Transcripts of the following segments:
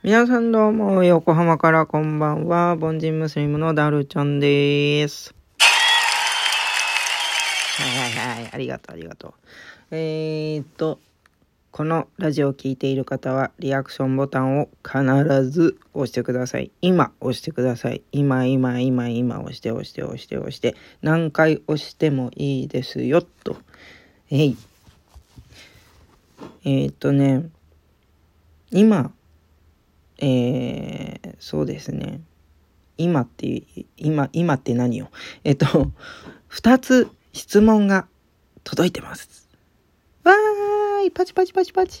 皆さんどうも、横浜からこんばんは。凡人ムスリムのダルちゃんです。はいはいはい、ありがとうありがとう。えー、っと、このラジオを聴いている方は、リアクションボタンを必ず押してください。今押してください。今、今、今、今押して押して押して押して、何回押してもいいですよ、と。えい。えー、っとね、今、えー、そうですね。今って、今、今って何よ。えっと、二つ質問が届いてます。わーい、パチパチパチパチ。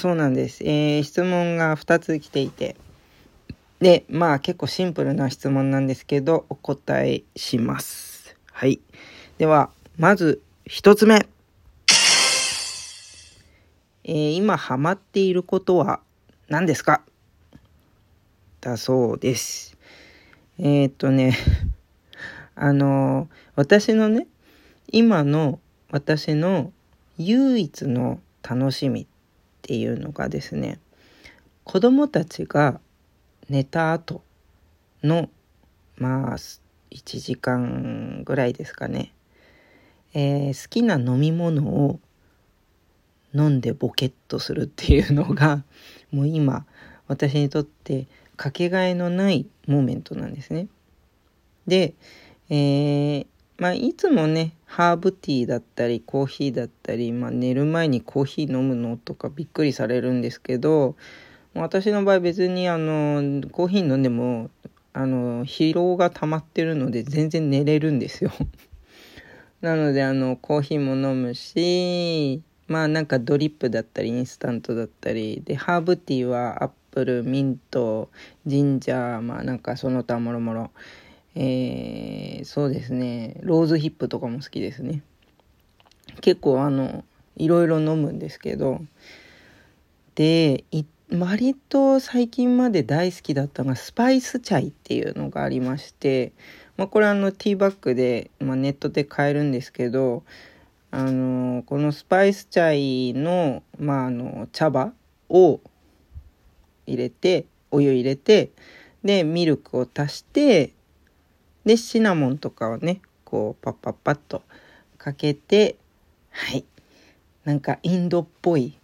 そうなんです。えー、質問が二つ来ていて。で、まあ結構シンプルな質問なんですけど、お答えします。はい。では、まず一つ目。えー、今ハマっていることは何ですか？だそうです。えー、っとね、あの私のね、今の私の唯一の楽しみっていうのがですね、子供たちが寝た後の、まあ、1時間ぐらいですかね、えー、好きな飲み物を飲んでボケっとするっていうのが もう今私にとってかけがえのないモーメントなんですね。で、えー、まあいつもねハーブティーだったりコーヒーだったり、まあ、寝る前にコーヒー飲むのとかびっくりされるんですけど私の場合別にあのコーヒー飲んでもあの疲労が溜まってるので全然寝れるんですよ。なのであのコーヒーも飲むしまあなんかドリップだったりインスタントだったりでハーブティーはアップルミントジンジャーまあなんかその他もろもろえー、そうですね。ローズヒップとかも好きですね。結構あのいろいろ飲むんですけど。で割と最近まで大好きだったのがスパイスチャイっていうのがありまして、まあ、これあのティーバッグで、まあ、ネットで買えるんですけどあのこのスパイスチャイの,、まあ、あの茶葉を入れてお湯入れてでミルクを足してでシナモンとかをねこうパッパッパッとかけてはい。なんかインドっぽい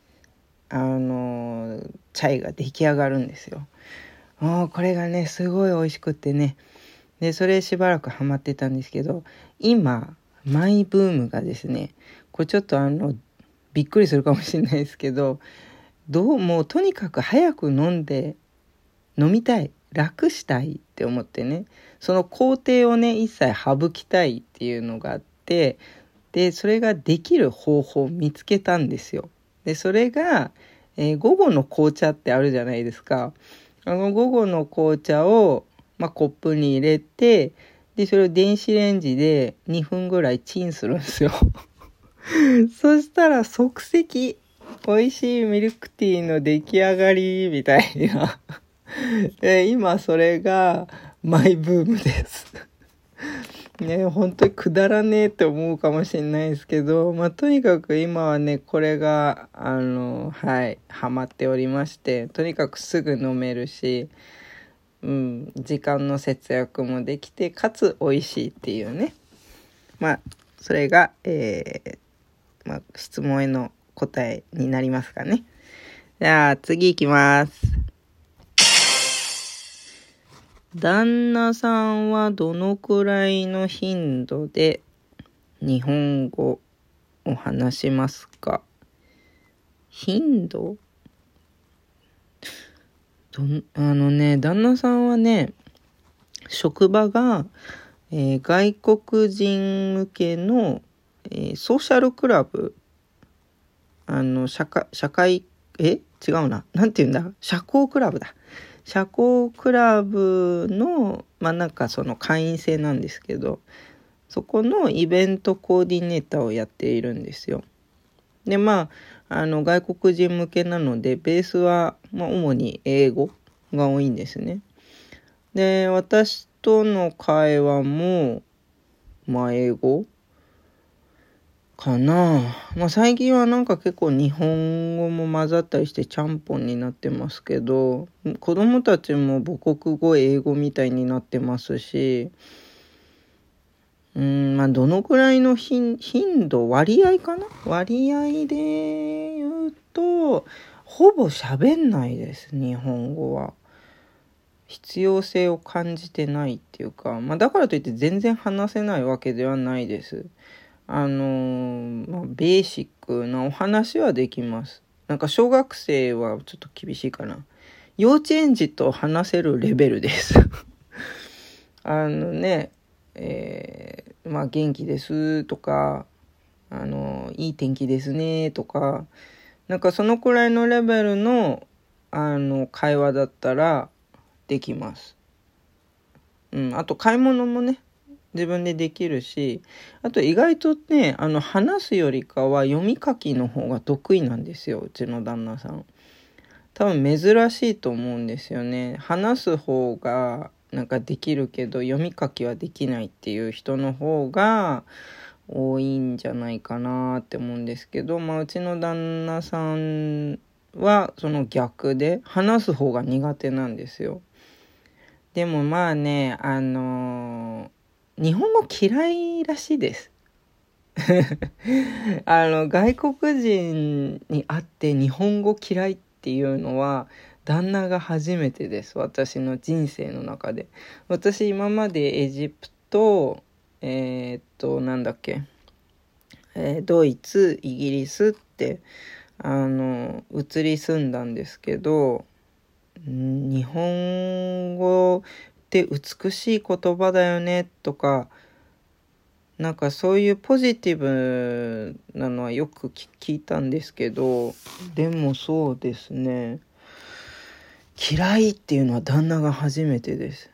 あのチャイが出来上がるんですよ。もうこれがねすごい美味しくってね。でそれしばらくハマってたんですけど今マイブームがですねこれちょっとあのびっくりするかもしれないですけどどうもとにかく早く飲んで飲みたい。楽したいって思ってねその工程をね一切省きたいっていうのがあってでそれができる方法を見つけたんですよ。でそれが、えー、午後の紅茶ってあるじゃないですか。あの午後の紅茶を、まあ、コップに入れてで、それを電子レンジで2分ぐらいチンするんですよ そしたら即席、美味しいミルクティーの出来上がり、みたいなで。今それがマイブームです。ね、本当にくだらねえって思うかもしれないですけど、まあ、とにかく今はね、これが、あの、はい、ハマっておりまして、とにかくすぐ飲めるし、うん、時間の節約もできてかつ美味しいっていうね。まあそれが、えー、まあ、質問への答えになりますかね。じゃあ次いきます。旦那さんはどのくらいの頻度で日本語を話しますか？頻度？どあのね、旦那さんはね、職場が、えー、外国人向けの、えー、ソーシャルクラブ、あの、社会、社会、え？違うな。なんて言うんだ？社交クラブだ。社交クラブの、まあなんかその会員制なんですけど、そこのイベントコーディネーターをやっているんですよ。で、まあ、あの、外国人向けなので、ベースは、まあ、主に英語が多いんですね。で、私との会話も、まあ、英語かなまあ最近はなんか結構日本語も混ざったりしてちゃんぽんになってますけど子供たちも母国語英語みたいになってますしうんまあどのくらいの頻度割合かな？割合で言うとほぼ喋んないです日本語は。必要性を感じてないっていうか、まあ、だからといって全然話せないわけではないです。あのまあ、ベーシックなお話はできます。なんか小学生はちょっと厳しいかな。幼稚園児と話せるレベルです あのね、えー、まあ元気ですとか、あの、いい天気ですねとか、なんかそのくらいのレベルの、あの、会話だったらできます。うん、あと買い物もね、自分でできるし、あと意外とね、あの、話すよりかは読み書きの方が得意なんですよ、うちの旦那さん。多分珍しいと思うんですよね。話す方がなんかできるけど読み書きはできないっていう人の方が多いんじゃないかなって思うんですけど、まあうちの旦那さんはその逆で話す方が苦手なんですよ。でもまあね、あの日本語嫌いらしいです。あの、外国人に会って日本語嫌いっていうのは、旦那が初めてです。私の人生の中で。私今までエジプト、えー、っと、なんだっけ、えー、ドイツ、イギリスって、あの、移り住んだんですけど、日本語って美しい言葉だよねとかなんかそういうポジティブなのはよく聞いたんですけどでもそうですね。嫌いっていうのは旦那が初めてです。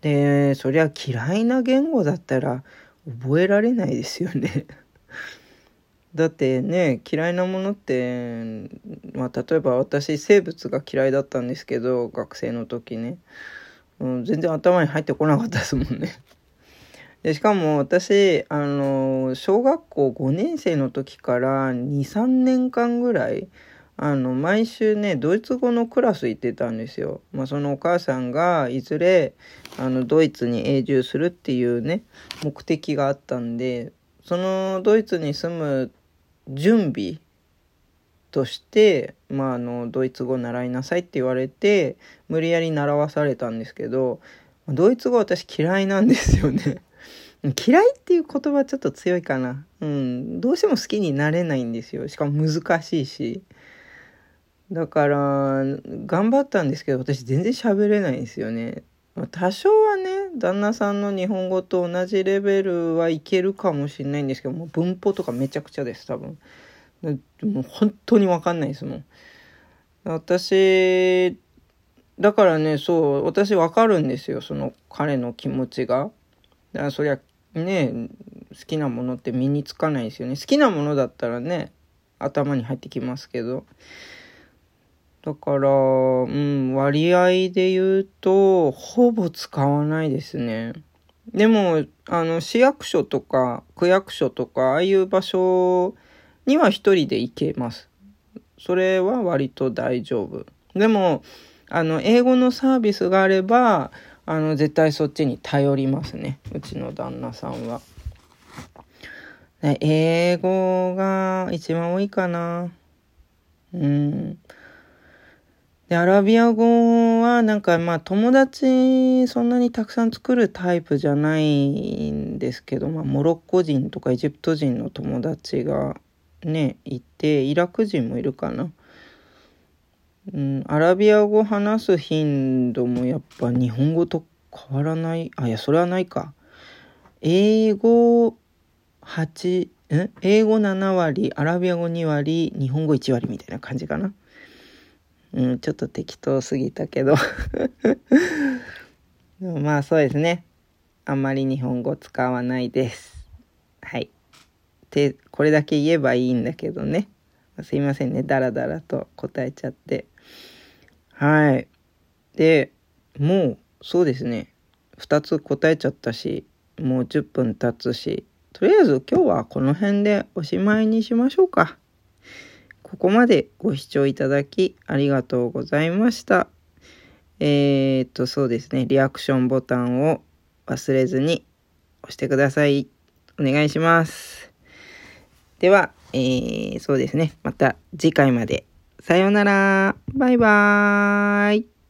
でそりゃ嫌いな言語だったら覚えられないですよねだってね嫌いなものって、まあ、例えば私生物が嫌いだったんですけど学生の時ね、うん、全然頭に入ってこなかったですもんね。でしかも私あの小学校5年生の時から23年間ぐらいあの毎週ねドイツ語のクラス行ってたんですよ。まあ、そのお母さんがいずれあのドイツに永住するっていうね目的があったんでそのドイツに住む準備として、まあ、あのドイツ語習いなさいって言われて無理やり習わされたんですけどドイツ語私嫌いなんですよね 嫌いっていう言葉ちょっと強いかな。うん。どうしても好きになれないんですよ。しかも難しいし。だから、頑張ったんですけど、私全然喋れないんですよね。多少はね、旦那さんの日本語と同じレベルはいけるかもしれないんですけど、もう文法とかめちゃくちゃです、多分。もう本当にわかんないですもん。私、だからね、そう、私わかるんですよ、その彼の気持ちが。だからそりゃ、ね、好きなものって身につかないですよね。好きなものだったらね、頭に入ってきますけど。だから、うん、割合で言うと、ほぼ使わないですね。でも、あの、市役所とか、区役所とか、ああいう場所には一人で行けます。それは割と大丈夫。でも、あの、英語のサービスがあれば、あの、絶対そっちに頼りますね。うちの旦那さんは。英語が一番多いかな。うん。で、アラビア語はなんかまあ友達そんなにたくさん作るタイプじゃないんですけど、まあモロッコ人とかエジプト人の友達がね、いて、イラク人もいるかな。うん、アラビア語話す頻度もやっぱ日本語と変わらない？あ、いや、それはないか。英語8、ん英語7割、アラビア語2割、日本語1割みたいな感じかな。うん、ちょっと適当すぎたけど まあそうですね。あんまり日本語使わないです。はい。で、これだけ言えばいいんだけどね。すいませんね。だらだらと答えちゃって。はい。で、もう、そうですね。2つ答えちゃったし、もう10分経つし、とりあえず今日はこの辺でおしまいにしましょうか。ここまでご視聴いただきありがとうございました。えー、っと、そうですね。リアクションボタンを忘れずに押してください。お願いします。では、えー、そうですね。また次回まで。さようなら。バイバーイ。